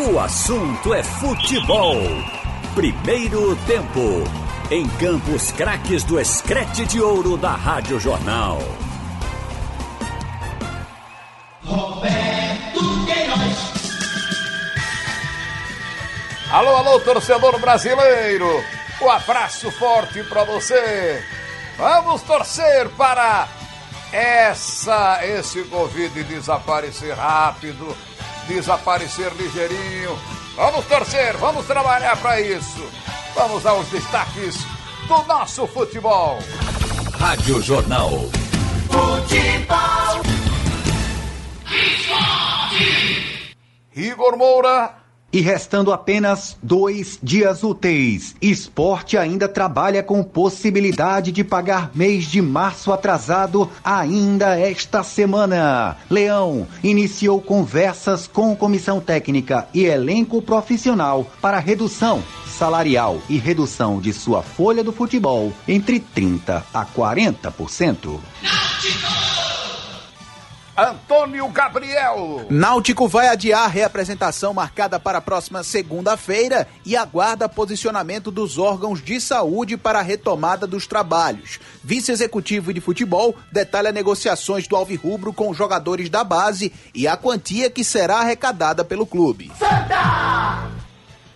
O assunto é futebol. Primeiro tempo. Em Campos Craques do Escrete de Ouro da Rádio Jornal. Roberto Queiroz. Alô, alô, torcedor brasileiro. Um abraço forte para você. Vamos torcer para essa esse Covid desaparecer rápido, desaparecer ligeirinho. Vamos torcer, vamos trabalhar para isso. Vamos aos destaques do nosso futebol. Rádio Jornal. Futebol. Esporte. Igor Moura. E restando apenas dois dias úteis, esporte ainda trabalha com possibilidade de pagar mês de março atrasado ainda esta semana. Leão iniciou conversas com comissão técnica e elenco profissional para redução salarial e redução de sua folha do futebol entre 30 a 40%. Antônio Gabriel. Náutico vai adiar a reapresentação marcada para a próxima segunda-feira e aguarda posicionamento dos órgãos de saúde para a retomada dos trabalhos. Vice-executivo de futebol detalha negociações do Alvirrubro com jogadores da base e a quantia que será arrecadada pelo clube. Santa!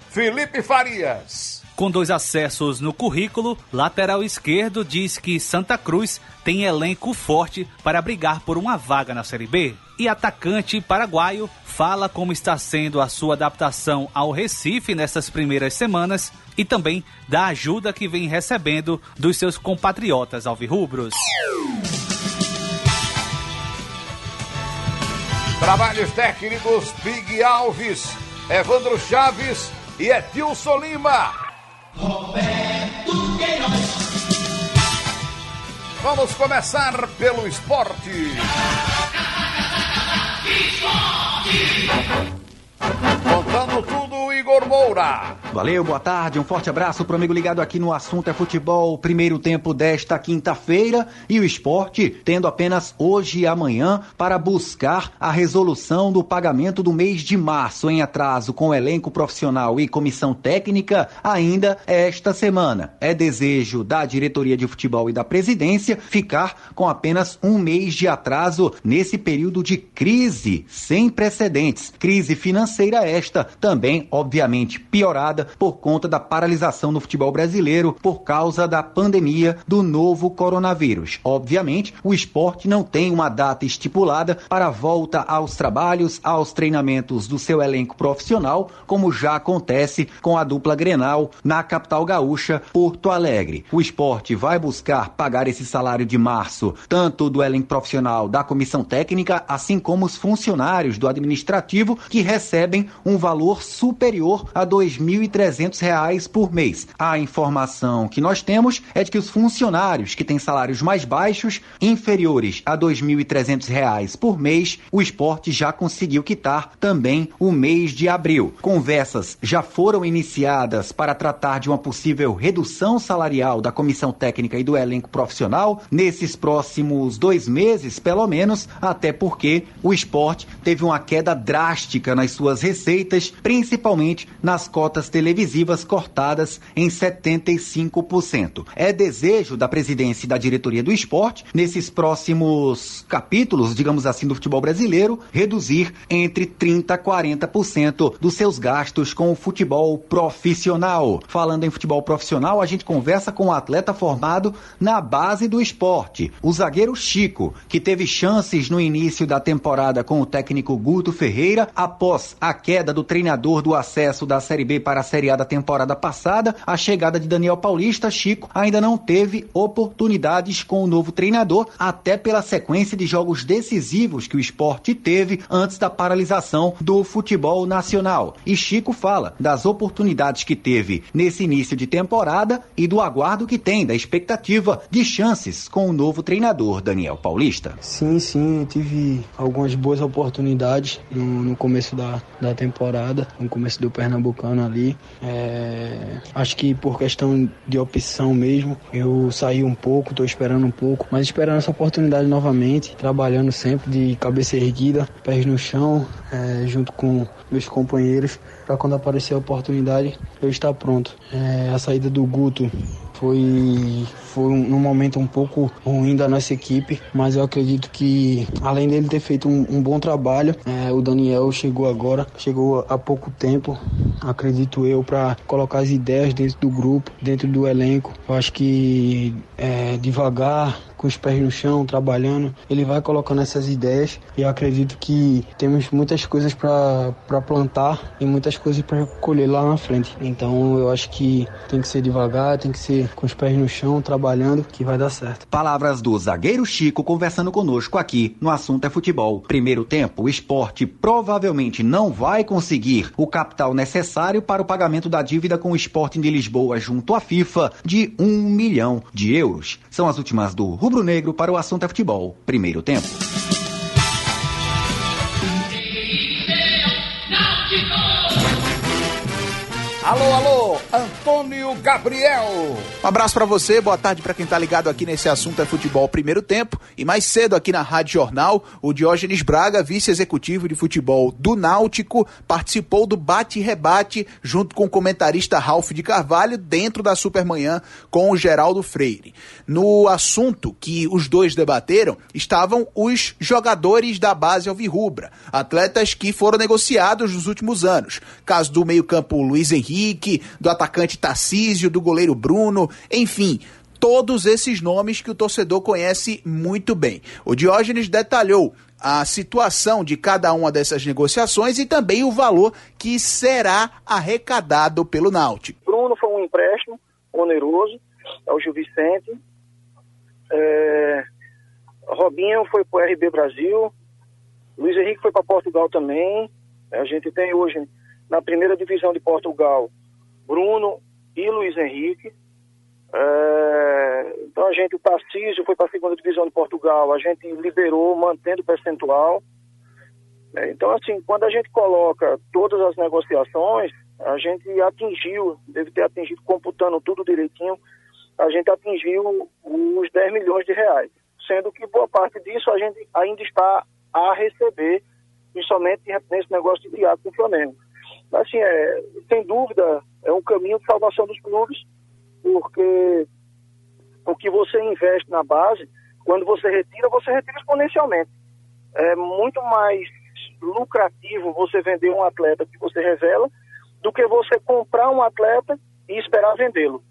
Felipe Farias. Com dois acessos no currículo, lateral esquerdo diz que Santa Cruz tem elenco forte para brigar por uma vaga na Série B. E atacante paraguaio fala como está sendo a sua adaptação ao Recife nessas primeiras semanas e também da ajuda que vem recebendo dos seus compatriotas alvirrubros. Trabalhos técnicos Big Alves, Evandro Chaves e Edilson Lima. Roberto Queiroz. Vamos começar pelo esporte. Esporte. Contando tudo, Igor Moura. Valeu, boa tarde, um forte abraço pro amigo ligado aqui no assunto é futebol, primeiro tempo desta quinta-feira e o esporte tendo apenas hoje e amanhã para buscar a resolução do pagamento do mês de março em atraso com o elenco profissional e comissão técnica ainda esta semana. É desejo da diretoria de futebol e da presidência ficar com apenas um mês de atraso nesse período de crise sem precedentes, crise financeira esta também, obviamente, piorada por conta da paralisação do futebol brasileiro por causa da pandemia do novo coronavírus. Obviamente, o esporte não tem uma data estipulada para a volta aos trabalhos, aos treinamentos do seu elenco profissional, como já acontece com a dupla Grenal na capital gaúcha, Porto Alegre. O esporte vai buscar pagar esse salário de março, tanto do elenco profissional da comissão técnica, assim como os funcionários do administrativo que recebem um valor superior a R$ 2.300 por mês. A informação que nós temos é de que os funcionários que têm salários mais baixos, inferiores a R$ 2.300 por mês, o esporte já conseguiu quitar também o mês de abril. Conversas já foram iniciadas para tratar de uma possível redução salarial da comissão técnica e do elenco profissional nesses próximos dois meses, pelo menos, até porque o esporte teve uma queda drástica nas suas receitas, principalmente nas cotas televisivas cortadas em 75%. É desejo da presidência e da diretoria do esporte, nesses próximos capítulos, digamos assim, do futebol brasileiro, reduzir entre 30% a 40% dos seus gastos com o futebol profissional. Falando em futebol profissional, a gente conversa com um atleta formado na base do esporte, o zagueiro Chico, que teve chances no início da temporada com o técnico Guto Ferreira, após a queda do treinador do acesso da Série B para a Série A da temporada passada, a chegada de Daniel Paulista, Chico ainda não teve oportunidades com o novo treinador, até pela sequência de jogos decisivos que o esporte teve antes da paralisação do futebol nacional. E Chico fala das oportunidades que teve nesse início de temporada e do aguardo que tem, da expectativa de chances com o novo treinador Daniel Paulista. Sim, sim, tive algumas boas oportunidades no, no começo da, da temporada, no começo do Pernambucano ali. É, acho que por questão de opção mesmo, eu saí um pouco, estou esperando um pouco, mas esperando essa oportunidade novamente, trabalhando sempre de cabeça erguida, pés no chão, é, junto com meus companheiros, para quando aparecer a oportunidade eu estar pronto. É, a saída do Guto foi foi um, um, momento um pouco ruim da nossa equipe, mas eu acredito que além dele ter feito um, um bom trabalho, é, o Daniel chegou agora, chegou há pouco tempo, acredito eu, para colocar as ideias dentro do grupo, dentro do elenco. Eu acho que é, devagar, com os pés no chão, trabalhando, ele vai colocando essas ideias e eu acredito que temos muitas coisas para plantar e muitas coisas para colher lá na frente. Então eu acho que tem que ser devagar, tem que ser com os pés no chão, trabalhando, que vai dar certo. Palavras do zagueiro Chico conversando conosco aqui no assunto é futebol. Primeiro tempo, o esporte provavelmente não vai conseguir o capital necessário para o pagamento da dívida com o Sporting de Lisboa junto à FIFA de um milhão de euros. São as últimas do rubro-negro para o assunto é futebol. Primeiro tempo. Alô, alô, Antônio Gabriel. Um abraço para você, boa tarde para quem tá ligado aqui nesse assunto é futebol primeiro tempo. E mais cedo aqui na Rádio Jornal, o Diógenes Braga, vice-executivo de futebol do Náutico, participou do bate-rebate junto com o comentarista Ralph de Carvalho dentro da Supermanhã com o Geraldo Freire. No assunto que os dois debateram estavam os jogadores da base alvirrubra, atletas que foram negociados nos últimos anos. Caso do meio-campo Luiz Henrique Henrique, do atacante Tarcísio, do goleiro Bruno, enfim, todos esses nomes que o torcedor conhece muito bem. O Diógenes detalhou a situação de cada uma dessas negociações e também o valor que será arrecadado pelo Náutico. Bruno foi um empréstimo oneroso ao Gil Vicente. É... Robinho foi para o RB Brasil. Luiz Henrique foi para Portugal também. A gente tem hoje na primeira divisão de Portugal, Bruno e Luiz Henrique. É, então a gente, o Tarcísio foi para a segunda divisão de Portugal, a gente liberou mantendo o percentual. É, então, assim, quando a gente coloca todas as negociações, a gente atingiu, deve ter atingido, computando tudo direitinho, a gente atingiu os 10 milhões de reais. Sendo que boa parte disso a gente ainda está a receber, principalmente nesse negócio de Tiago com o Flamengo assim, é, sem dúvida, é um caminho de salvação dos clubes, porque o que você investe na base, quando você retira, você retira exponencialmente. É muito mais lucrativo você vender um atleta que você revela do que você comprar um atleta e esperar vendê-lo.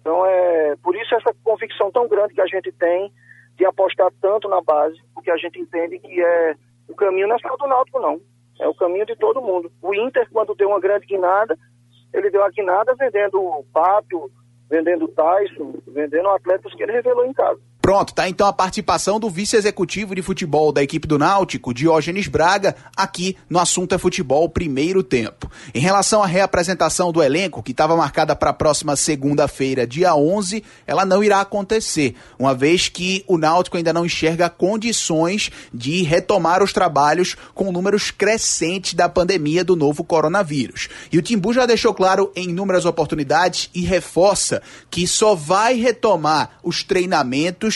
Então, é por isso essa convicção tão grande que a gente tem de apostar tanto na base, porque a gente entende que é o caminho não é só do Náutico, não. É o caminho de todo mundo. O Inter, quando deu uma grande guinada, ele deu a guinada vendendo o Pato, vendendo o Tyson, vendendo atletas que ele revelou em casa. Pronto, tá então a participação do vice-executivo de futebol da equipe do Náutico, Diógenes Braga, aqui no Assunto é Futebol Primeiro Tempo. Em relação à reapresentação do elenco, que estava marcada para a próxima segunda-feira, dia 11, ela não irá acontecer, uma vez que o Náutico ainda não enxerga condições de retomar os trabalhos com números crescentes da pandemia do novo coronavírus. E o Timbu já deixou claro em inúmeras oportunidades e reforça que só vai retomar os treinamentos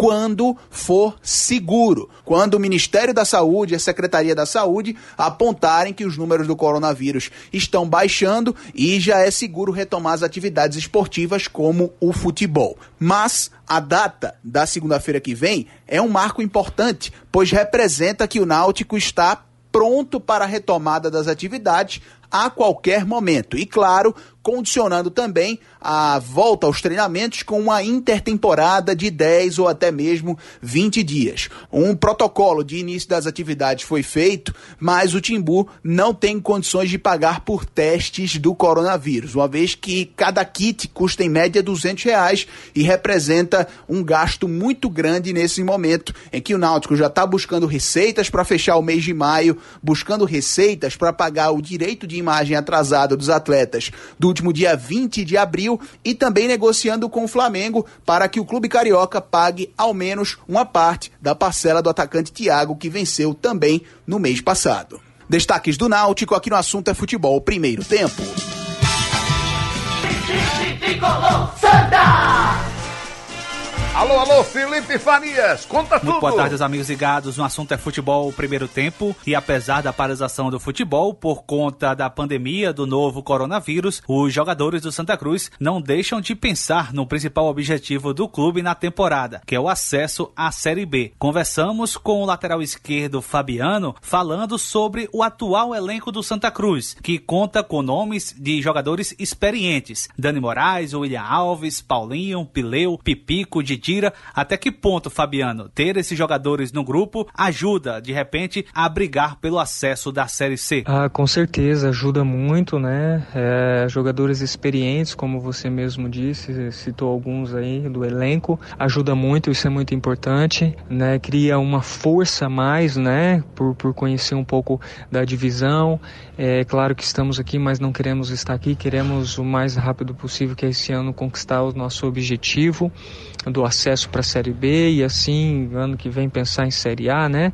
quando for seguro. Quando o Ministério da Saúde e a Secretaria da Saúde apontarem que os números do coronavírus estão baixando e já é seguro retomar as atividades esportivas como o futebol. Mas a data da segunda-feira que vem é um marco importante, pois representa que o Náutico está pronto para a retomada das atividades a qualquer momento. E claro, condicionando também a volta aos treinamentos com uma intertemporada de 10 ou até mesmo 20 dias. Um protocolo de início das atividades foi feito, mas o Timbu não tem condições de pagar por testes do coronavírus, uma vez que cada kit custa em média 200 reais e representa um gasto muito grande nesse momento em que o Náutico já está buscando receitas para fechar o mês de maio, buscando receitas para pagar o direito de imagem atrasada dos atletas do último dia 20 de abril e também negociando com o Flamengo para que o clube carioca pague ao menos uma parte da parcela do atacante Thiago, que venceu também no mês passado. Destaques do Náutico aqui no assunto é futebol, primeiro tempo. Tricolor Santa! Alô, alô, Felipe Farias, conta tudo. Muito boa tarde, os amigos ligados. O assunto é futebol primeiro tempo. E apesar da paralisação do futebol por conta da pandemia do novo coronavírus, os jogadores do Santa Cruz não deixam de pensar no principal objetivo do clube na temporada, que é o acesso à Série B. Conversamos com o lateral esquerdo Fabiano falando sobre o atual elenco do Santa Cruz, que conta com nomes de jogadores experientes: Dani Moraes, William Alves, Paulinho, Pileu, Pipico, Didi tira. Até que ponto, Fabiano, ter esses jogadores no grupo ajuda, de repente, a brigar pelo acesso da Série C? Ah, com certeza, ajuda muito, né? É, jogadores experientes, como você mesmo disse, citou alguns aí do elenco, ajuda muito, isso é muito importante, né? Cria uma força mais, né? Por, por conhecer um pouco da divisão. É claro que estamos aqui, mas não queremos estar aqui, queremos o mais rápido possível que é esse ano conquistar o nosso objetivo do acesso para a Série B e assim ano que vem pensar em Série A, né?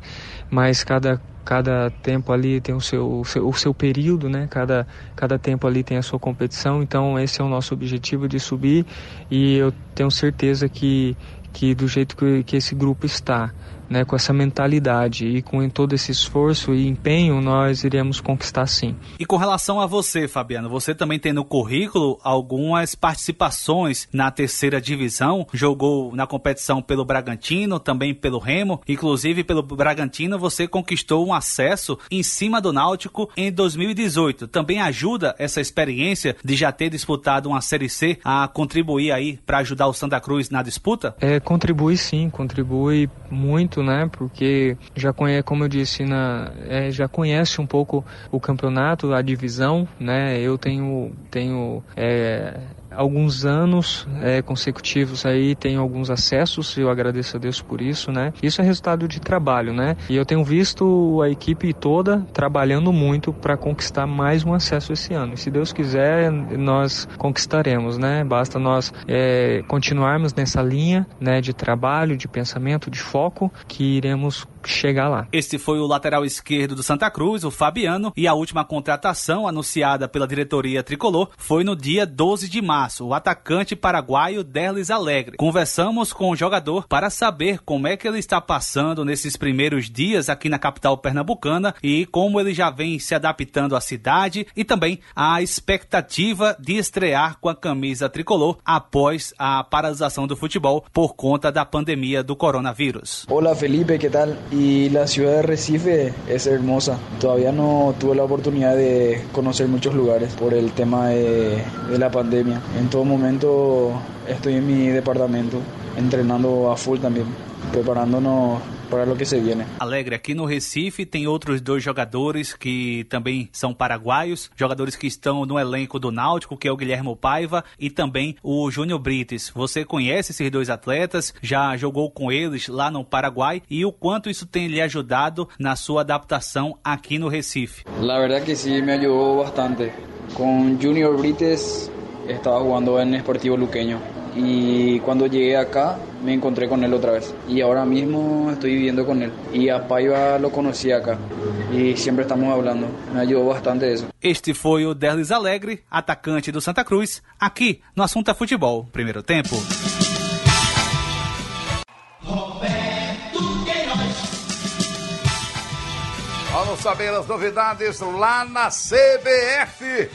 Mas cada cada tempo ali tem o seu, o seu, o seu período, né? Cada, cada tempo ali tem a sua competição, então esse é o nosso objetivo de subir e eu tenho certeza que, que do jeito que, que esse grupo está, né, com essa mentalidade e com todo esse esforço e empenho, nós iremos conquistar sim. E com relação a você, Fabiano, você também tem no currículo algumas participações na terceira divisão, jogou na competição pelo Bragantino, também pelo Remo, inclusive pelo Bragantino você conquistou um acesso em cima do Náutico em 2018. Também ajuda essa experiência de já ter disputado uma Série C a contribuir aí para ajudar o Santa Cruz na disputa? É, contribui sim, contribui muito muito, né? Porque já conhece, como eu disse, na, é, já conhece um pouco o campeonato, a divisão, né? Eu tenho, tenho é, alguns anos é, consecutivos aí tenho alguns acessos eu agradeço a Deus por isso né? Isso é resultado de trabalho né? E eu tenho visto a equipe toda trabalhando muito para conquistar mais um acesso esse ano. E se Deus quiser nós conquistaremos né? Basta nós é, continuarmos nessa linha né de trabalho de pensamento de foco que iremos chegar lá. Este foi o lateral esquerdo do Santa Cruz, o Fabiano, e a última contratação anunciada pela diretoria tricolor foi no dia 12 de março, o atacante paraguaio Derlis Alegre. Conversamos com o jogador para saber como é que ele está passando nesses primeiros dias aqui na capital pernambucana e como ele já vem se adaptando à cidade e também a expectativa de estrear com a camisa tricolor após a paralisação do futebol por conta da pandemia do coronavírus. Olá Felipe, que tal? Y la ciudad de Recife es hermosa. Todavía no tuve la oportunidad de conocer muchos lugares por el tema de, de la pandemia. En todo momento estoy en mi departamento entrenando a full también, preparándonos para o que se viene. Alegre, aqui no Recife tem outros dois jogadores que também são paraguaios, jogadores que estão no elenco do Náutico, que é o Guilherme Paiva e também o Júnior Brites. Você conhece esses dois atletas? Já jogou com eles lá no Paraguai e o quanto isso tem lhe ajudado na sua adaptação aqui no Recife? La verdad que sí me ayudó bastante. Com Junior Brites estaba jugando en Esportivo Luqueño y cuando llegué acá me encontré con él otra vez y ahora mismo estoy viviendo con él y a Paiva lo conocí acá y siempre estamos hablando, me ayudó bastante eso. Este foi o Derlis Alegre, atacante do Santa Cruz, aqui no Assunto é Futebol, primeiro tempo. Roberto Queiroz, Vamos saber as novidades lá na CBF.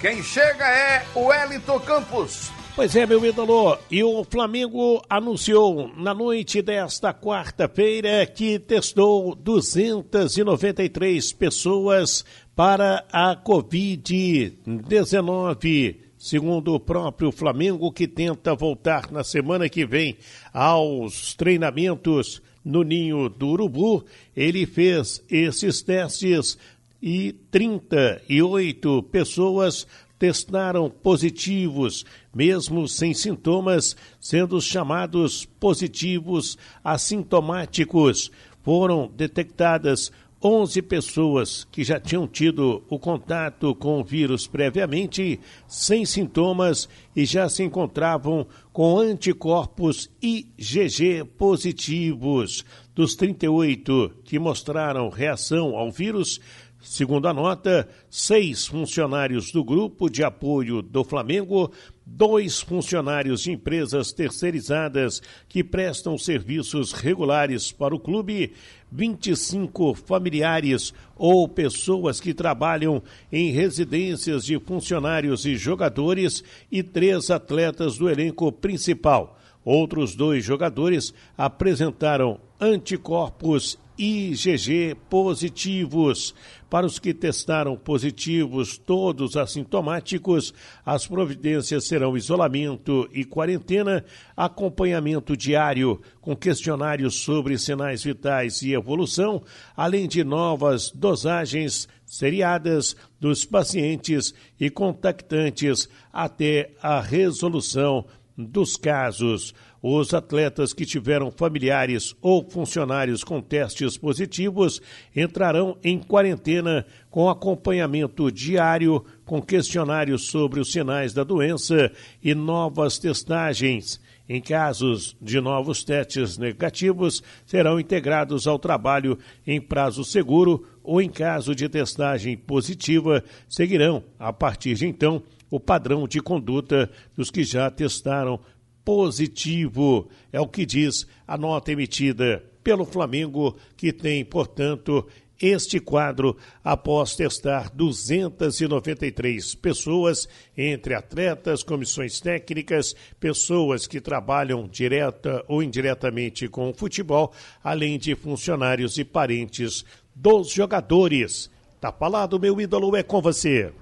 Quem chega é o Wellington Campos. Pois é, meu ídolo, e o Flamengo anunciou na noite desta quarta-feira que testou 293 pessoas para a Covid-19. Segundo o próprio Flamengo, que tenta voltar na semana que vem aos treinamentos no Ninho do Urubu, ele fez esses testes e 38 pessoas testaram positivos, mesmo sem sintomas, sendo chamados positivos assintomáticos. Foram detectadas 11 pessoas que já tinham tido o contato com o vírus previamente, sem sintomas e já se encontravam com anticorpos IgG positivos. Dos 38 que mostraram reação ao vírus, Segundo a nota, seis funcionários do grupo de apoio do Flamengo, dois funcionários de empresas terceirizadas que prestam serviços regulares para o clube, 25 familiares ou pessoas que trabalham em residências de funcionários e jogadores e três atletas do elenco principal. Outros dois jogadores apresentaram anticorpos IgG positivos. Para os que testaram positivos, todos assintomáticos, as providências serão isolamento e quarentena, acompanhamento diário com questionários sobre sinais vitais e evolução, além de novas dosagens seriadas dos pacientes e contactantes até a resolução dos casos. Os atletas que tiveram familiares ou funcionários com testes positivos entrarão em quarentena com acompanhamento diário, com questionários sobre os sinais da doença e novas testagens. Em casos de novos testes negativos, serão integrados ao trabalho em prazo seguro ou, em caso de testagem positiva, seguirão, a partir de então, o padrão de conduta dos que já testaram positivo. É o que diz a nota emitida pelo Flamengo, que tem, portanto, este quadro após testar 293 pessoas, entre atletas, comissões técnicas, pessoas que trabalham direta ou indiretamente com o futebol, além de funcionários e parentes dos jogadores. Tá falado, meu ídolo, é com você.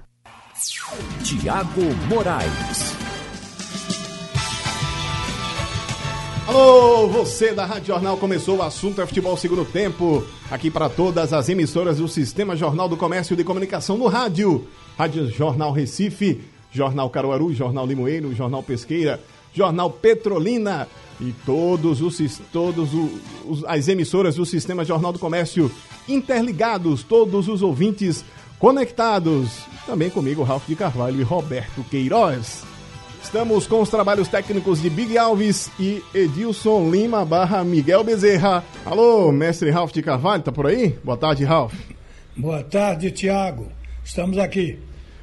Tiago Moraes. Alô, você da Rádio Jornal começou o assunto é futebol segundo tempo. Aqui para todas as emissoras do Sistema Jornal do Comércio de Comunicação no rádio. Rádio Jornal Recife, Jornal Caruaru, Jornal Limoeiro, Jornal Pesqueira, Jornal Petrolina e todos os todos os, as emissoras do Sistema Jornal do Comércio interligados, todos os ouvintes conectados. Também comigo, Ralf de Carvalho e Roberto Queiroz. Estamos com os trabalhos técnicos de Big Alves e Edilson Lima barra Miguel Bezerra. Alô, mestre Ralph de Carvalho, tá por aí? Boa tarde, Ralph. Boa tarde, Tiago. Estamos aqui.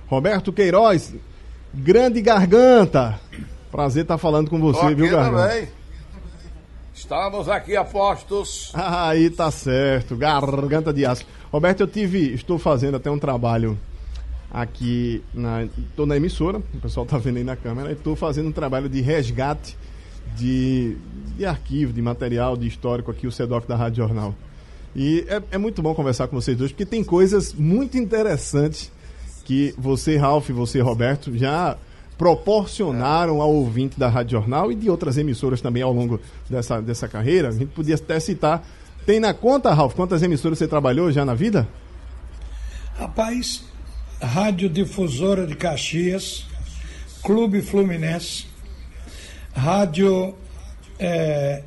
Roberto Queiroz, grande garganta. Prazer estar tá falando com você, Tô viu, garganta? Também. Estamos aqui a postos. Aí tá certo, garganta de aço. Roberto, eu tive, estou fazendo até um trabalho aqui na, tô na emissora, o pessoal tá vendo aí na câmera, e estou fazendo um trabalho de resgate de, de arquivo, de material, de histórico aqui, o SEDOC da Rádio Jornal. E é, é muito bom conversar com vocês dois, porque tem coisas muito interessantes que você, Ralph, e você, Roberto, já proporcionaram ao ouvinte da Rádio Jornal e de outras emissoras também ao longo dessa, dessa carreira. A gente podia até citar. Tem na conta, Ralph, quantas emissoras você trabalhou já na vida? Rapaz, Rádio Difusora de Caxias, Clube Fluminense, Rádio é,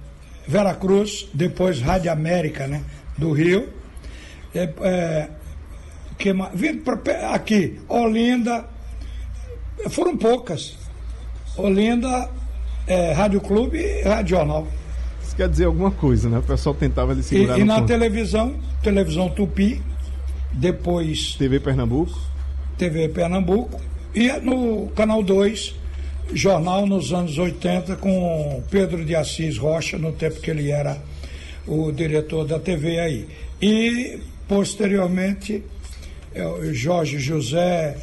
Veracruz, depois Rádio América, né, do Rio. É, é, que, aqui, Olinda, foram poucas. Olinda, é, Rádio Clube e Rádio Jornal. Isso quer dizer alguma coisa, né? O pessoal tentava ele segurar E, e na ponto. televisão, televisão Tupi, depois. TV Pernambuco. TV Pernambuco, e no Canal 2, jornal nos anos 80, com Pedro de Assis Rocha, no tempo que ele era o diretor da TV aí. E, posteriormente, é, Jorge José,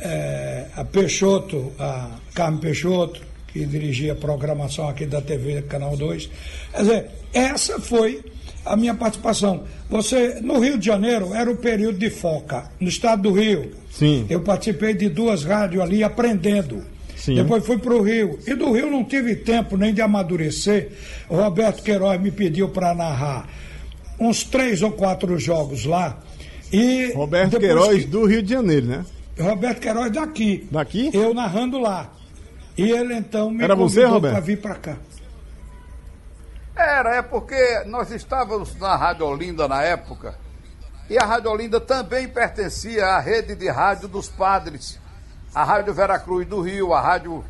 é, a Peixoto, a Carmen Peixoto, que dirigia a programação aqui da TV Canal 2. Quer dizer, essa foi a minha participação. Você, no Rio de Janeiro, era o período de foca. No estado do Rio, Sim. eu participei de duas rádios ali aprendendo. Sim. Depois fui para o Rio. E do Rio não tive tempo nem de amadurecer. O Roberto Queiroz me pediu para narrar uns três ou quatro jogos lá. E Roberto Queiroz que... do Rio de Janeiro, né? Roberto Queiroz daqui. Daqui? Eu narrando lá. E ele então me Era convidou para vir para cá. Era, é porque nós estávamos na Rádio Olinda na época, e a Rádio Olinda também pertencia à rede de rádio dos padres. A Rádio Veracruz do Rio, a Rádio,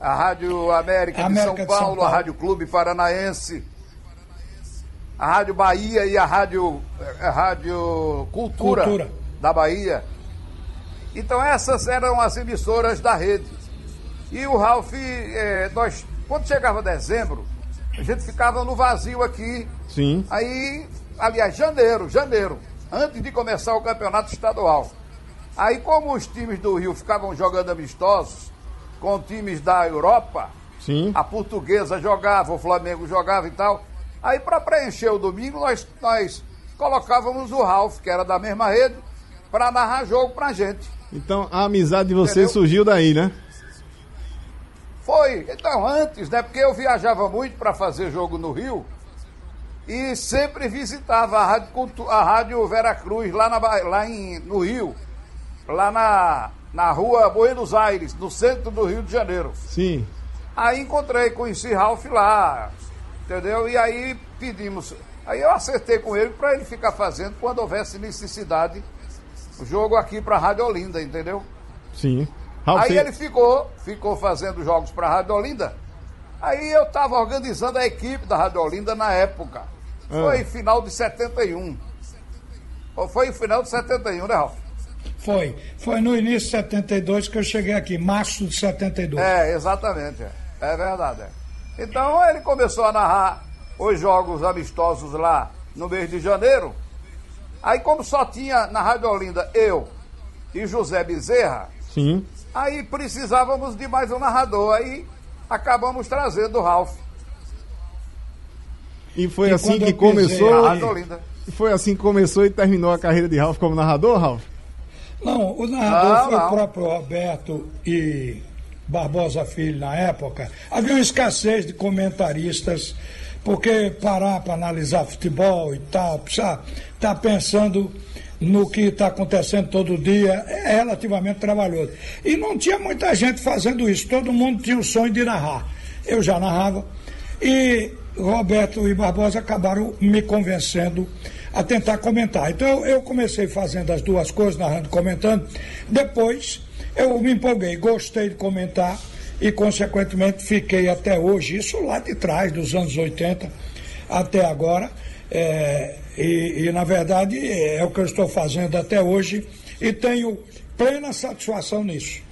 a rádio América, América de, São de Paulo, São Paulo, a Rádio Clube Paranaense, a Rádio Bahia e a Rádio, a rádio Cultura. Cultura. da Bahia. Então essas eram as emissoras da rede. E o Ralph, eh, nós, quando chegava dezembro, a gente ficava no vazio aqui. Sim. Aí, aliás, janeiro, janeiro, antes de começar o campeonato estadual. Aí, como os times do Rio ficavam jogando amistosos com times da Europa, Sim. a portuguesa jogava, o Flamengo jogava e tal. Aí, para preencher o domingo, nós, nós colocávamos o Ralph, que era da mesma rede, para narrar jogo pra gente. Então a amizade de vocês surgiu daí, né? Foi, então, antes, né? Porque eu viajava muito para fazer jogo no Rio e sempre visitava a Rádio, a Rádio Veracruz, lá, na, lá em, no Rio, lá na, na rua Buenos Aires, no centro do Rio de Janeiro. Sim. Aí encontrei, conheci Ralph lá, entendeu? E aí pedimos. Aí eu acertei com ele para ele ficar fazendo quando houvesse necessidade o jogo aqui para a Rádio Olinda, entendeu? Sim. Ralf, Aí você- ele ficou, ficou fazendo jogos para a Rádio Olinda. Aí eu estava organizando a equipe da Rádio Olinda na época. Foi final de 71. Ou Foi final de 71, né, Ralf? Foi. Foi no início de 72 que eu cheguei aqui, março de 72. É, exatamente. É, é verdade. é. Então ele começou a narrar os jogos amistosos lá no mês de janeiro. Aí, como só tinha na Rádio Olinda eu e José Bezerra, Sim. Aí precisávamos de mais um narrador. Aí acabamos trazendo o Ralph. E foi E assim que começou. Olinda. Foi assim que começou e terminou a carreira de Ralf como narrador, Ralf? Não, o narrador Não, foi não. o próprio Roberto e Barbosa Filho na época. Havia uma escassez de comentaristas, porque parar para analisar futebol e tal, precisa estar pensando no que está acontecendo todo dia, é relativamente trabalhoso. E não tinha muita gente fazendo isso, todo mundo tinha o sonho de narrar. Eu já narrava. E Roberto e Barbosa acabaram me convencendo a tentar comentar. Então eu- comecei fazendo as duas coisas, narrando e comentando. Depois eu me empolguei, gostei de comentar e, consequentemente, fiquei até hoje, isso lá de trás, dos anos 80 até agora. é, e, e, na verdade, é o que eu estou fazendo até hoje e tenho plena satisfação nisso.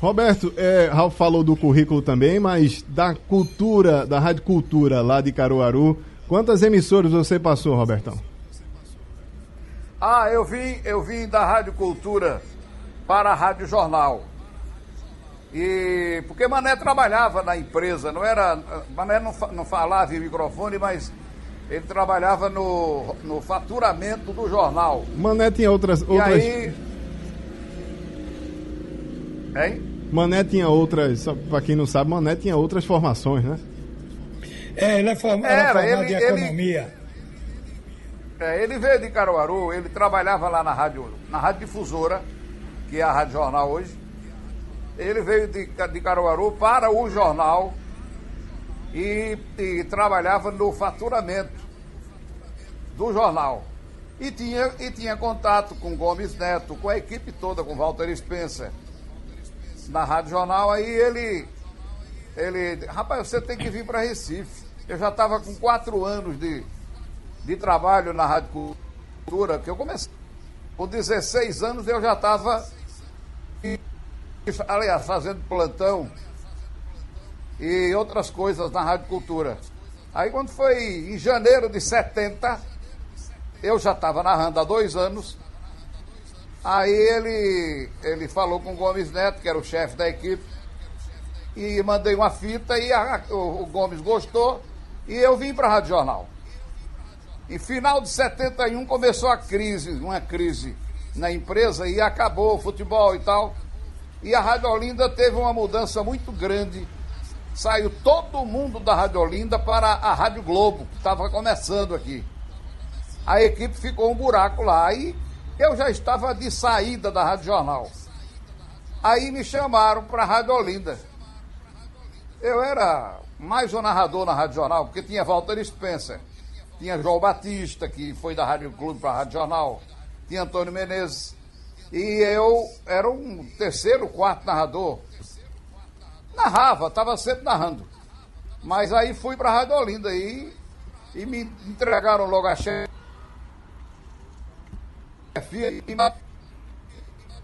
Roberto, é, Ralf falou do currículo também, mas da cultura, da Rádio Cultura lá de Caruaru, quantas emissoras você passou, Robertão? Ah, eu vim, eu vim da Rádio Cultura para a Rádio Jornal. E porque Mané trabalhava na empresa, não era. Mané não, não falava em microfone, mas ele trabalhava no, no faturamento do jornal. Mané tinha outras. E outras aí. Hein? Mané tinha outras, pra quem não sabe, Mané tinha outras formações, né? É, ele é form- era, Era, formado ele- em ele- economia. É, ele veio de Caruaru, ele trabalhava lá na rádio, na rádio difusora, que é a Rádio Jornal hoje. Ele veio de, de Caruaru para o jornal e, e trabalhava no faturamento do jornal. E tinha, e tinha contato com Gomes Neto, com a equipe toda, com Walter Spencer. Na Rádio Jornal, aí ele. Ele. Rapaz, você tem que vir para Recife. Eu já estava com quatro anos de, de trabalho na Rádio Cultura, que eu comecei. Com 16 anos eu já estava, aliás, fazendo plantão e outras coisas na Rádio Cultura. Aí quando foi em janeiro de 70, eu já estava narrando há dois anos. Aí ele, ele falou com o Gomes Neto, que era o chefe da equipe, e mandei uma fita e a- o, o Gomes gostou e eu vim para a Rádio Jornal. Em final de 71 começou a crise, uma crise na empresa e acabou o futebol e tal. E a Rádio Olinda teve uma mudança muito grande. Saiu todo mundo da Rádio Olinda para a Rádio Globo, que estava começando aqui. A equipe ficou um buraco lá. Aí eu já estava de saída da Rádio Jornal. Aí me chamaram para a Rádio Olinda. Eu era mais um narrador na Rádio Jornal, porque tinha Walter Spencer, tinha João Batista, que foi da Rádio Clube para a Rádio Jornal, tinha Antônio Menezes, e eu era um terceiro, quarto narrador. Narrava, estava sempre narrando. Mas aí fui para a Rádio Olinda e, e me entregaram logo a chefe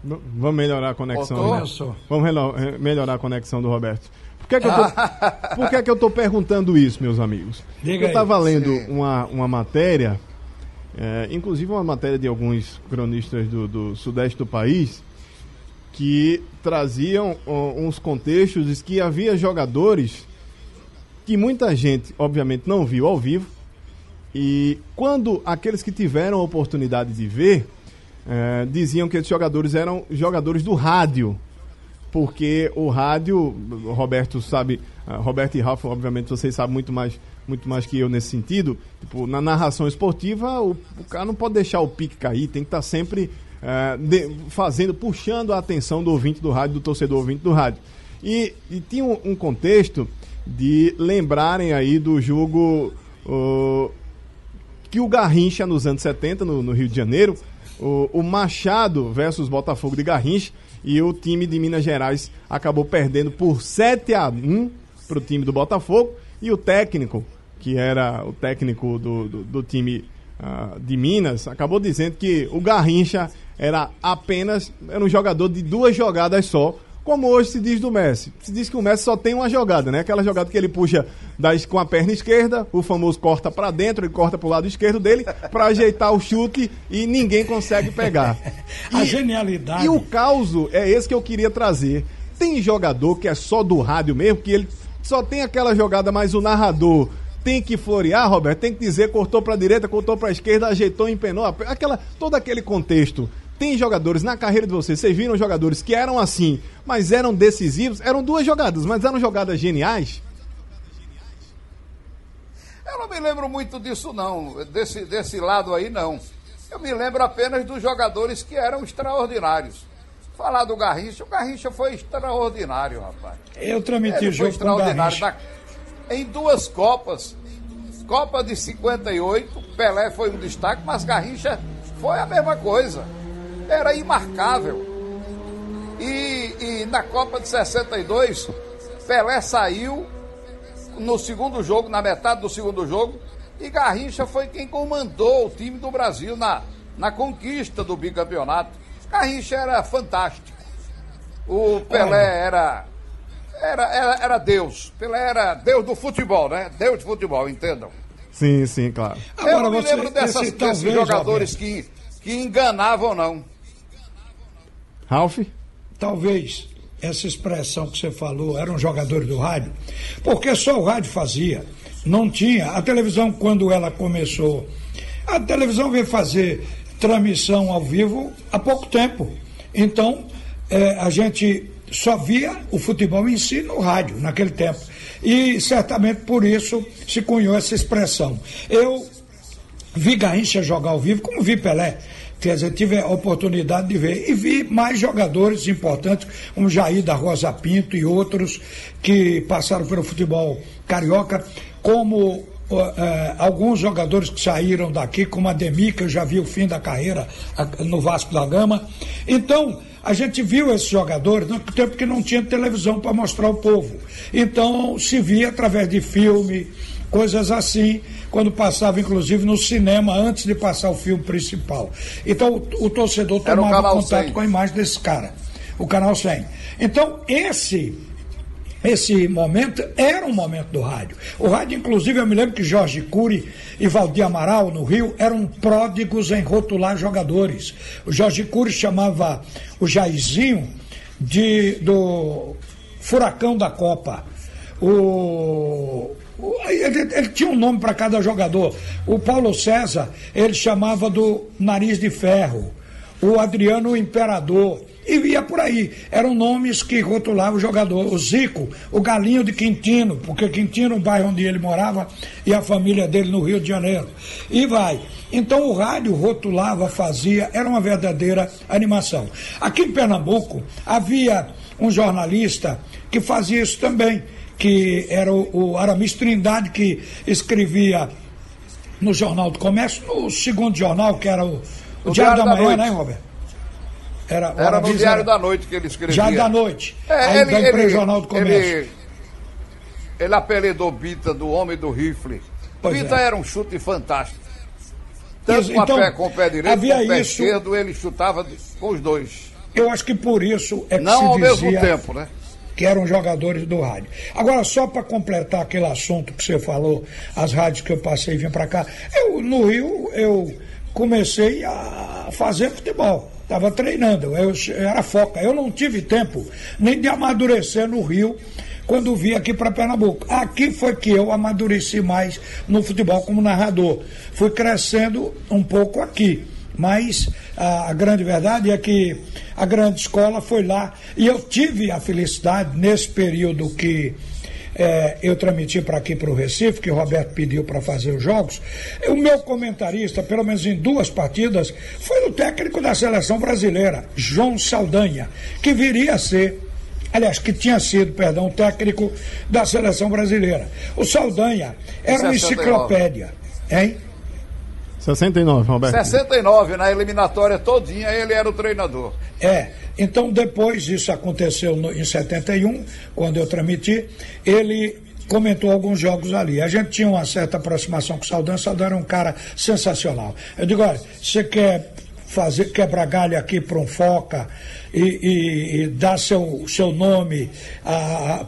Vamos melhorar a conexão. Né? Vamos eh, melhorar a conexão do Roberto. Por que, é que eu tô, por que, é que eu tô perguntando isso, meus amigos? Diga eu estava lendo Sim. uma, uma matéria, eh, inclusive uma matéria de alguns cronistas do, do sudeste do país, que traziam ó, uns contextos de que havia jogadores que muita gente, obviamente, não viu ao vivo. E quando aqueles que tiveram a oportunidade de ver, eh, diziam que esses jogadores eram jogadores do rádio. Porque o rádio, o Roberto sabe, ah, Roberto e Rafa, obviamente, vocês sabem muito mais, muito mais que eu nesse sentido. Tipo, na narração esportiva, o, o cara não pode deixar o pique cair, tem que estar sempre eh, de- fazendo, puxando a atenção do ouvinte do rádio, do torcedor ouvinte do rádio. E, e tinha um, um contexto de lembrarem aí do jogo oh, que o Garrincha nos anos 70, no, no Rio de Janeiro, o, o Machado versus Botafogo de Garrincha, e o time de Minas Gerais acabou perdendo por 7 a 1 para o time do Botafogo, e o técnico, que era o técnico do, do, do time ah, de Minas, acabou dizendo que o Garrincha era apenas era um jogador de duas jogadas só, como hoje se diz do Messi. Se diz que o Messi só tem uma jogada, né? Aquela jogada que ele puxa das, com a perna esquerda, o famoso corta pra dentro, ele corta pro lado esquerdo dele pra ajeitar o chute e ninguém consegue pegar. A genialidade. E o caos é esse que eu queria trazer. Tem jogador que é só do rádio mesmo, que ele só tem aquela jogada, mas o narrador tem que florear, Roberto, tem que dizer cortou pra direita, cortou pra esquerda, ajeitou, empenou, aquela todo aquele contexto. Tem jogadores na carreira de vocês, vocês viram jogadores que eram assim, mas eram decisivos, eram duas jogadas, mas eram jogadas geniais. Eu não me lembro muito disso, não. Desse, desse lado aí, não. Eu me lembro apenas dos jogadores que eram extraordinários. Falar do Garrincha, o Garrincha foi extraordinário, rapaz. Eu transmiti Ele o foi jogo com o extraordinário. Garrincha. Na- em duas Copas. Copa de 58, Pelé foi um destaque, mas Garrincha foi a mesma coisa. Era imarcável. E, e na Copa de 62, Pelé saiu no segundo jogo, na metade do segundo jogo, e Garrincha foi quem comandou o time do Brasil na, na conquista do bicampeonato. Garrincha era fantástico. O Pelé era, era, era, era Deus. Pelé era Deus do futebol, né? Deus do futebol, entendam. Sim, sim, claro. Eu não me você- lembro dessas, esse desses talvez, jogadores que, que enganavam, não. Ralf? talvez essa expressão que você falou eram jogadores do rádio, porque só o rádio fazia. Não tinha. A televisão, quando ela começou, a televisão veio fazer transmissão ao vivo há pouco tempo. Então, eh, a gente só via o futebol em si no rádio, naquele tempo. E certamente por isso se cunhou essa expressão. Eu vi Garrincha jogar ao vivo, como vi Pelé. Quer dizer, tive a oportunidade de ver. E vi mais jogadores importantes, como Jair da Rosa Pinto e outros que passaram pelo futebol carioca, como eh, alguns jogadores que saíram daqui, como Ademir, que eu já vi o fim da carreira ah, no Vasco da Gama. Então, a gente viu esses jogadores no tempo que não tinha televisão para mostrar ao povo. Então, se via através de filme, coisas assim, quando passava inclusive no cinema antes de passar o filme principal. Então o, o torcedor Era tomava contato 100. com a imagem desse cara, o canal 100. Então esse esse momento era um momento do rádio. O rádio, inclusive, eu me lembro que Jorge Cury e Valdir Amaral, no Rio, eram pródigos em rotular jogadores. O Jorge Cury chamava o Jairzinho de, do Furacão da Copa. O- ele, ele tinha um nome para cada jogador. O Paulo César, ele chamava do Nariz de Ferro. O Adriano o Imperador. E ia por aí. Eram nomes que rotulavam o jogador. O Zico, o Galinho de Quintino, porque Quintino, o bairro onde ele morava, e a família dele no Rio de Janeiro. E vai. Então o rádio rotulava, fazia, era uma verdadeira animação. Aqui em Pernambuco havia um jornalista que fazia isso também, que era o, o Aramis Trindade, que escrevia no Jornal do Comércio, no segundo jornal, que era o, o No Diário da, Diário da Manhã, Noite. né, Roberto? Era, o Era no Aramis Diário era- da Noite que ele escrevia. Diário da Noite. É, Aí ele, empresa ele, Jornal do Comércio. Ele, ele apelidou Bita do homem do rifle. Pois Bita é. era um chute fantástico. Tanto Isso, com, então, a pé, com o pé direito, havia com o pé isso- esquerdo, ele chutava com os dois. Eu acho que por isso é que Não se ao mesmo dizia tempo, né? Que eram jogadores do rádio. Agora, só para completar aquele assunto que você falou, as rádios que eu passei e vim para cá, eu no Rio eu comecei a fazer futebol. Estava treinando, eu, eu era foca. Eu não tive tempo nem de amadurecer no Rio quando vim aqui para Pernambuco. Aqui foi que eu amadureci mais no futebol como narrador. Fui crescendo um pouco aqui. Mas a, a, grande verdade é que a grande escola foi lá e eu tive a felicidade nesse período que é, eu transmiti para aqui para o Recife, que o Roberto pediu para fazer os jogos. O meu comentarista, pelo menos em duas partidas, foi o técnico da seleção brasileira, João Saldanha, que viria a ser aliás, que tinha sido, perdão, técnico da seleção brasileira. O Saldanha era uma enciclopédia, hein? 69, Roberto. 69, na eliminatória todinha, ele era o treinador. É, então depois isso aconteceu no, em 71, quando eu transmiti, ele comentou alguns jogos ali. A gente tinha uma certa aproximação com o Saldanha, o Saldanha era um cara sensacional. Eu digo, olha, você quer fazer quebra galho aqui para um foca e, e, e, dar seu, seu nome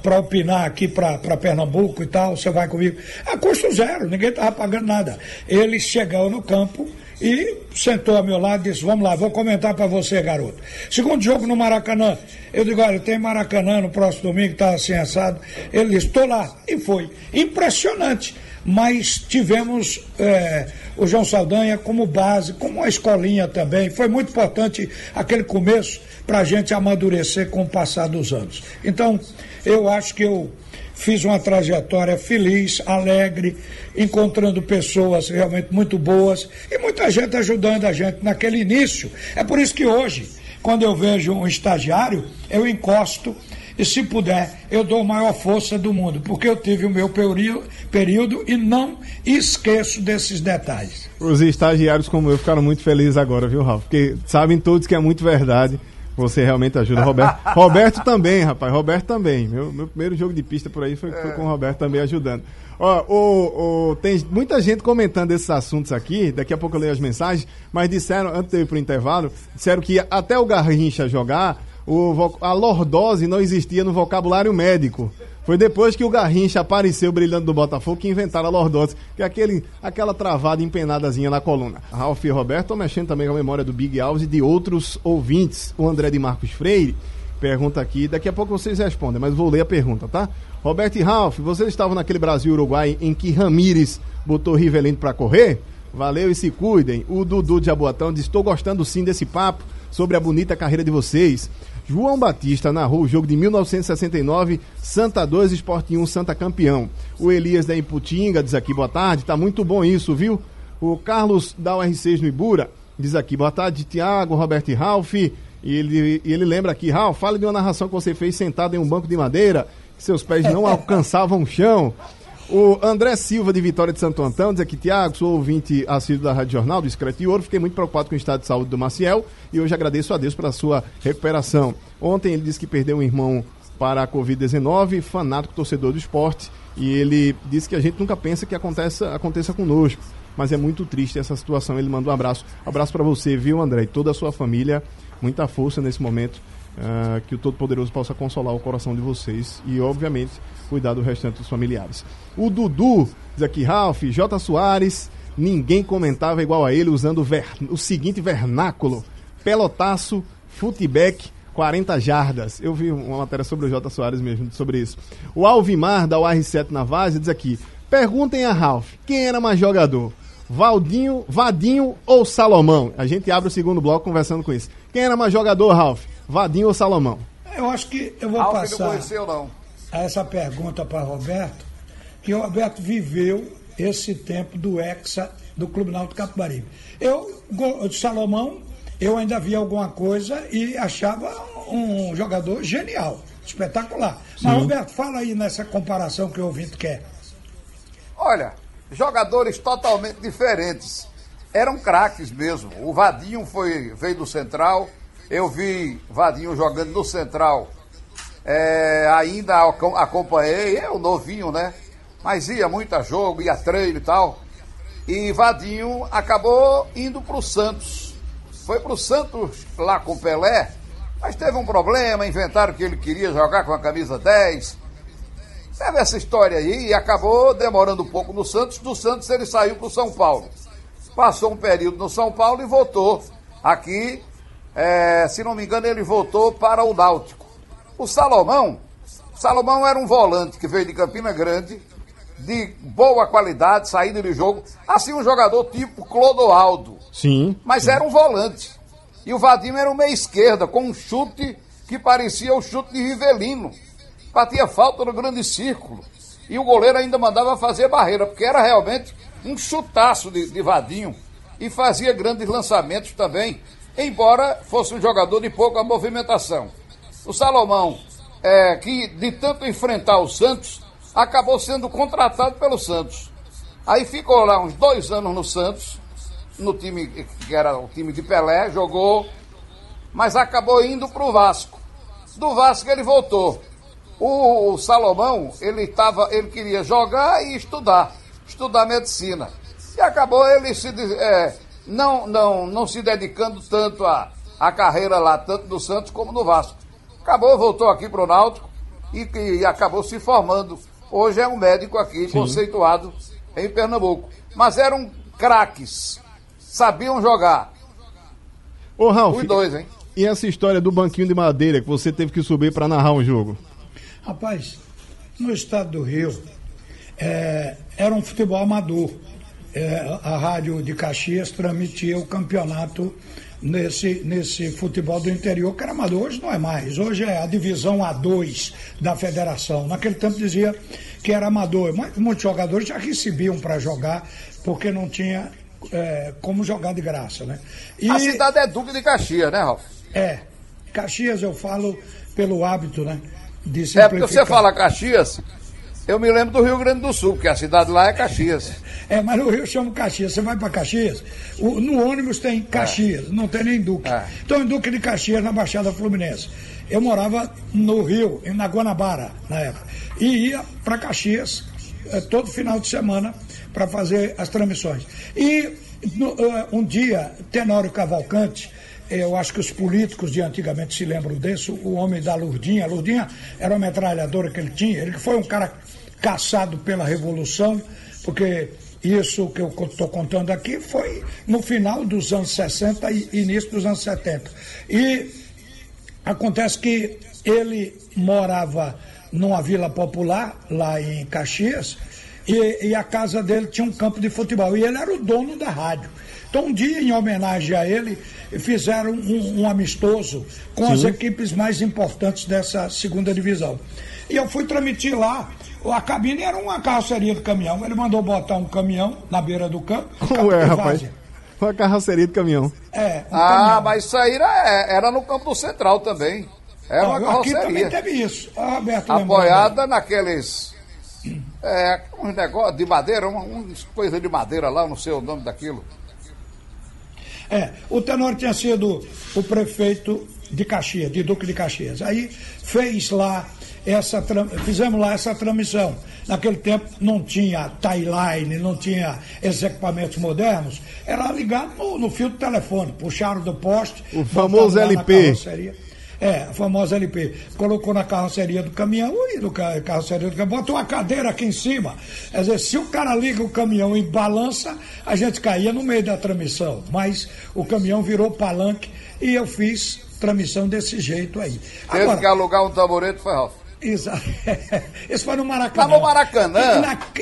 para opinar aqui para Pernambuco e tal, você vai comigo. A custo zero, ninguém estava pagando nada. Ele chegou no campo e sentou ao meu lado e disse: Vamos lá, vou comentar para você, garoto. Segundo jogo no Maracanã. Eu digo: Olha, tem Maracanã no próximo domingo, está assim assado. Ele disse: Estou lá. E foi. Impressionante mas tivemos é, o João Saldanha como base, como uma escolinha também. Foi muito importante aquele começo para a gente amadurecer com o passar dos anos. Então, eu acho que eu fiz uma trajetória feliz, alegre, encontrando pessoas realmente muito boas e muita gente ajudando a gente naquele início. É por isso que hoje, quando eu vejo um estagiário, eu encosto e se puder, eu dou a maior força do mundo, porque eu tive o meu período e não esqueço desses detalhes. Os estagiários como eu ficaram muito felizes agora, viu, Ralf? Porque sabem todos que é muito verdade. Você realmente ajuda. Roberto, Roberto também, rapaz. Roberto também. Meu, meu primeiro jogo de pista por aí foi, foi com o Roberto também ajudando. Ó, o, o, tem muita gente comentando esses assuntos aqui. Daqui a pouco eu leio as mensagens. Mas disseram, antes de eu ir pro intervalo, disseram que até o Garrincha jogar, o, a lordose não existia no vocabulário médico. Foi depois que o Garrincha apareceu brilhando do Botafogo que inventaram a lordose, que é aquele, aquela travada empenadazinha na coluna. Ralf e Roberto mexendo também com a memória do Big Alves e de outros ouvintes. O André de Marcos Freire pergunta aqui, daqui a pouco vocês respondem, mas vou ler a pergunta, tá? Roberto e Ralf, vocês estavam naquele Brasil-Uruguai em que Ramires botou Rivelino para correr? Valeu e se cuidem. O Dudu de Abuatão diz: Estou gostando sim desse papo sobre a bonita carreira de vocês. João Batista narrou o jogo de 1969, Santa 2, Esporte 1, Santa campeão. O Elias da Iputinga diz aqui, boa tarde, tá muito bom isso, viu? O Carlos da UR6 no Ibura diz aqui, boa tarde, Tiago, Roberto e Ralf. E ele, ele lembra aqui, Ralf, fala de uma narração que você fez sentado em um banco de madeira, que seus pés não alcançavam o chão. O André Silva, de Vitória de Santo Antão, diz aqui, Tiago, sou ouvinte assíduo da Rádio Jornal, do Discreto de Ouro, fiquei muito preocupado com o estado de saúde do Maciel e hoje agradeço a Deus pela sua recuperação. Ontem ele disse que perdeu um irmão para a Covid-19, fanático torcedor do esporte, e ele disse que a gente nunca pensa que aconteça, aconteça conosco, mas é muito triste essa situação. Ele mandou um abraço. Abraço para você, viu, André, e toda a sua família. Muita força nesse momento. Uh, que o Todo-Poderoso possa consolar o coração de vocês e, obviamente, cuidar do restante dos familiares. O Dudu diz aqui, Ralph, J. Soares, ninguém comentava igual a ele usando ver, o seguinte vernáculo: pelotaço, footback, 40 jardas. Eu vi uma matéria sobre o J. Soares mesmo, sobre isso. O Alvimar, da UR7 Navaz, diz aqui: perguntem a Ralph, quem era mais jogador? Valdinho, Vadinho ou Salomão? A gente abre o segundo bloco conversando com isso. Quem era mais jogador, Ralph? Vadinho ou Salomão? Eu acho que eu vou Ralph passar. conheceu, não essa pergunta para Roberto, que o Roberto viveu esse tempo do Hexa do Clube Náutico Capibaribe. Eu, de Salomão, eu ainda via alguma coisa e achava um jogador genial, espetacular. Sim. Mas, Roberto, fala aí nessa comparação que o ouvinte quer. Olha, jogadores totalmente diferentes. Eram craques mesmo. O Vadinho foi, veio do Central. Eu vi Vadinho jogando no Central é, ainda acompanhei, eu novinho, né? Mas ia muito a jogo, ia treino e tal. E Vadinho acabou indo para o Santos. Foi para o Santos lá com Pelé Mas teve um problema, inventaram que ele queria jogar com a camisa 10. Teve essa história aí e acabou demorando um pouco no Santos. Do Santos ele saiu para o São Paulo. Passou um período no São Paulo e voltou. Aqui, é, se não me engano, ele voltou para o Náutico. O Salomão, Salomão era um volante que veio de Campina Grande, de boa qualidade, saída de jogo. Assim, um jogador tipo Clodoaldo. Sim. Mas era um volante. E o Vadinho era um meia esquerda, com um chute que parecia o chute de Rivelino. Batia falta no grande círculo. E o goleiro ainda mandava fazer barreira, porque era realmente um chutaço de, de Vadinho. E fazia grandes lançamentos também, embora fosse um jogador de pouca movimentação. O Salomão, é, que de tanto enfrentar o Santos, acabou sendo contratado pelo Santos. Aí ficou lá uns dois anos no Santos, no time que era o time de Pelé, jogou, mas acabou indo para o Vasco. Do Vasco ele voltou. O, o Salomão, ele, tava, ele queria jogar e estudar, estudar medicina. E acabou ele se, é, não, não, não se dedicando tanto à, à carreira lá, tanto do Santos como do Vasco. Acabou, voltou aqui para o Náutico e, e acabou se formando. Hoje é um médico aqui, Sim. conceituado em Pernambuco. Mas eram craques, sabiam jogar. Ô, Ralf, Os dois, hein? e essa história do banquinho de madeira que você teve que subir para narrar um jogo? Rapaz, no estado do Rio, é, era um futebol amador. É, a rádio de Caxias transmitia o campeonato nesse, nesse futebol do interior, que era amador. Hoje não é mais. Hoje é a divisão A2 da federação. Naquele tempo dizia que era amador, mas muitos jogadores já recebiam para jogar, porque não tinha é, como jogar de graça, né? E, A cidade é Duque de Caxias, né, Ralf? É, Caxias eu falo pelo hábito, né? De É porque você fala Caxias, eu me lembro do Rio Grande do Sul, porque a cidade lá é Caxias. É, mas no Rio chama Caxias. Você vai para Caxias, o- no ônibus tem Caxias, não tem nem Duque. É. Então, em Duque de Caxias, na Baixada Fluminense. Eu morava no Rio, na Guanabara, na época. E ia para Caxias eh, todo final de semana para fazer as transmissões. E no- eh, um dia, Tenório Cavalcante, eu acho que os políticos de antigamente se lembram disso, o homem da Lurdinha. A Lurdinha era uma metralhadora que ele tinha, ele foi um cara caçado pela Revolução, porque isso que eu estou contando aqui foi no final dos anos 60 e início dos anos 70. E acontece que ele morava numa vila popular, lá em Caxias, e, e a casa dele tinha um campo de futebol, e ele era o dono da rádio. Então, um dia, em homenagem a ele, fizeram um, um amistoso com as Sim. equipes mais importantes dessa segunda divisão. E eu fui transmitir lá. A cabine era uma carroceria do caminhão. Ele mandou botar um caminhão na beira do campo. É, de rapaz? Foi a carroceria do caminhão. É, um Ah, caminhão. mas isso aí era, era no campo do Central também. Era uma Não, aqui também carroceria. teve isso. Ah, Roberto. Apoiada naqueles. É, uns negócios de madeira, uma- umas coisas de madeira lá, não sei o nome daquilo. É, o Tenório tinha sido o prefeito de Caxias, de Duque de Caxias. Aí fez lá essa, fizemos lá essa transmissão. Naquele tempo não tinha timeline, não tinha esses equipamentos modernos. Era ligado no, no fio do telefone, puxaram do poste. O famoso LP. É, a famosa LP. Colocou na carroceria do caminhão e do ca- carroceria do caminhão. Botou uma cadeira aqui em cima. Quer dizer, se o cara liga o caminhão e balança, a gente caía no meio da transmissão. Mas o caminhão virou palanque e eu fiz transmissão desse jeito aí. Teve que alugar um tamborete, foi Ralf. Exato. Foi no Maracanã. Mas no Maracanã,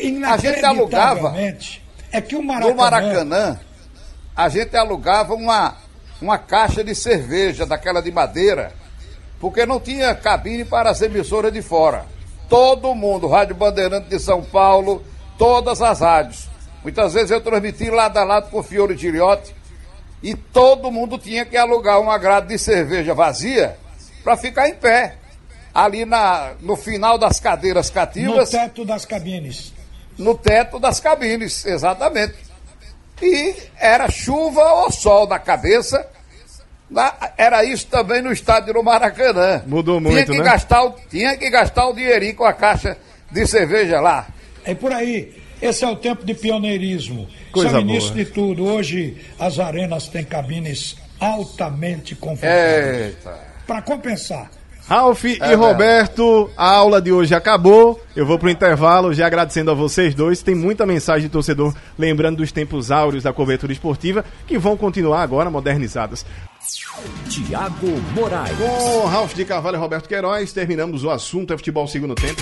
Ina- a gente alugava. É que o Maracanã. No Maracanã, a gente alugava uma, uma caixa de cerveja, daquela de madeira, porque não tinha cabine para as emissoras de fora. Todo mundo, Rádio Bandeirante de São Paulo, todas as rádios. Muitas vezes eu transmiti lado a lado com o Fiore Giliotti e todo mundo tinha que alugar uma grade de cerveja vazia para ficar em pé. Ali na, no final das cadeiras No cativas teto das cabines. no teto das cabines, exatamente. E era chuva ou sol na cabeça. Na- era isso também no estádio do Maracanã. Mudou tinha muito, que né? Gastar o, tinha que gastar o dinheirinho com a caixa de cerveja lá. É por aí. Esse é o tempo de pioneirismo. Coisa é o início boa. de tudo. Hoje as arenas têm cabines altamente confortáveis. Para compensar. Ralf e Roberto, a aula de hoje acabou. Eu vou pro intervalo, já agradecendo a vocês dois. Tem muita mensagem de torcedor lembrando dos tempos áureos da cobertura esportiva, que vão continuar agora modernizadas. Tiago Moraes. Com Ralf de Carvalho e Roberto Queiroz, terminamos o assunto é futebol segundo tempo.